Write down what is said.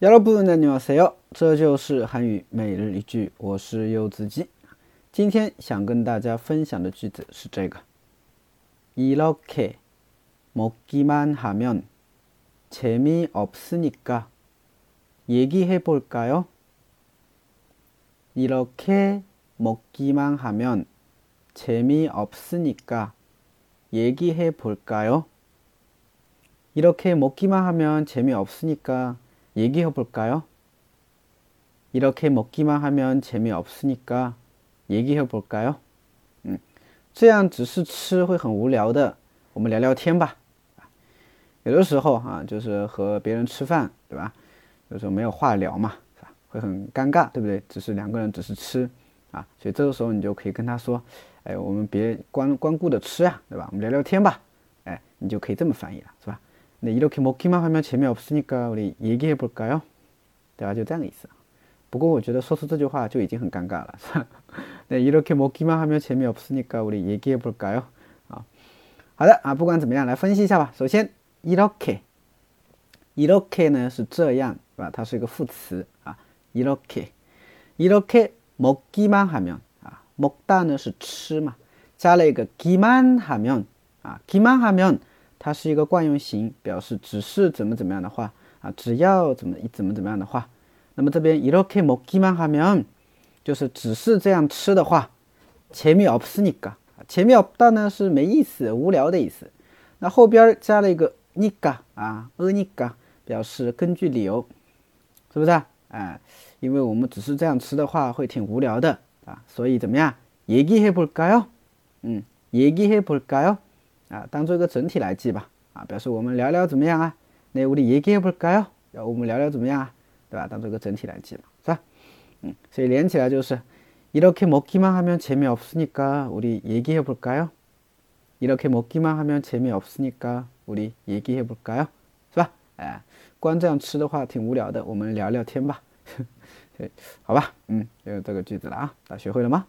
여러분안녕하세요，这就是韩语每日一句，我是柚子鸡。今天想跟大家分享的句子是这个：이렇게먹기만하면재미없으니까얘기해볼까요이렇게먹기만하면재미없으니까얘기해볼까요이렇게먹기만하면재미없으니까 얘기해볼까요이렇게먹기만하면재미없으니까얘기해볼까요嗯，这样只是吃会很无聊的，我们聊聊天吧。有的时候啊，就是和别人吃饭，对吧？有时候没有话聊嘛，是吧？会很尴尬，对不对？只是两个人只是吃啊，所以这个时候你就可以跟他说：“哎，我们别光光顾着吃呀，对吧？我们聊聊天吧。”哎，你就可以这么翻译了，是吧？ 那이렇게먹기만하면재미없으니까우리얘기해볼까요对吧？就这样的意思。不过我觉得说出这句话就已经很尴尬了，是吧？那이렇게먹기만하면재미없으니까우리얘기해볼까요啊，好的啊，不管怎么样，来分析一下吧。首先이렇게이렇게呢是这样，是吧？它是一个副词啊。이렇게이렇게먹기만하면啊，먹다呢是吃嘛，加了一个기만하면啊，기만하면 它是一个惯用型，表示只是怎么怎么样的话啊，只要怎么怎么怎么样的话。那么这边이렇게먹기만하면就是只是这样吃的话，재미없으니 까， 재미없다呢是没意思、无聊的意思。那后边加了一个니까啊，어니까表示根据理由，是不是啊？哎，因为我们只是这样吃的话会挺无聊的啊，所以怎么样？얘기해볼까 요？ 嗯，얘기해볼까 요？ 啊，当做一个整体来记吧。啊，表示我们聊聊怎么样啊？那우리얘기해볼까 요？ 要我们聊聊怎么样啊？对吧？当做一个整体来记嘛，是吧？嗯，所以连起来就是이렇게먹기만하면재미없으니까우리얘기해볼까요이렇게먹기만하면재미없으니까우리얘기해볼까요是吧？哎，光这样吃的话挺无聊的，我们聊聊天吧。对，好吧，嗯，就这个句子了啊，大家学会了吗？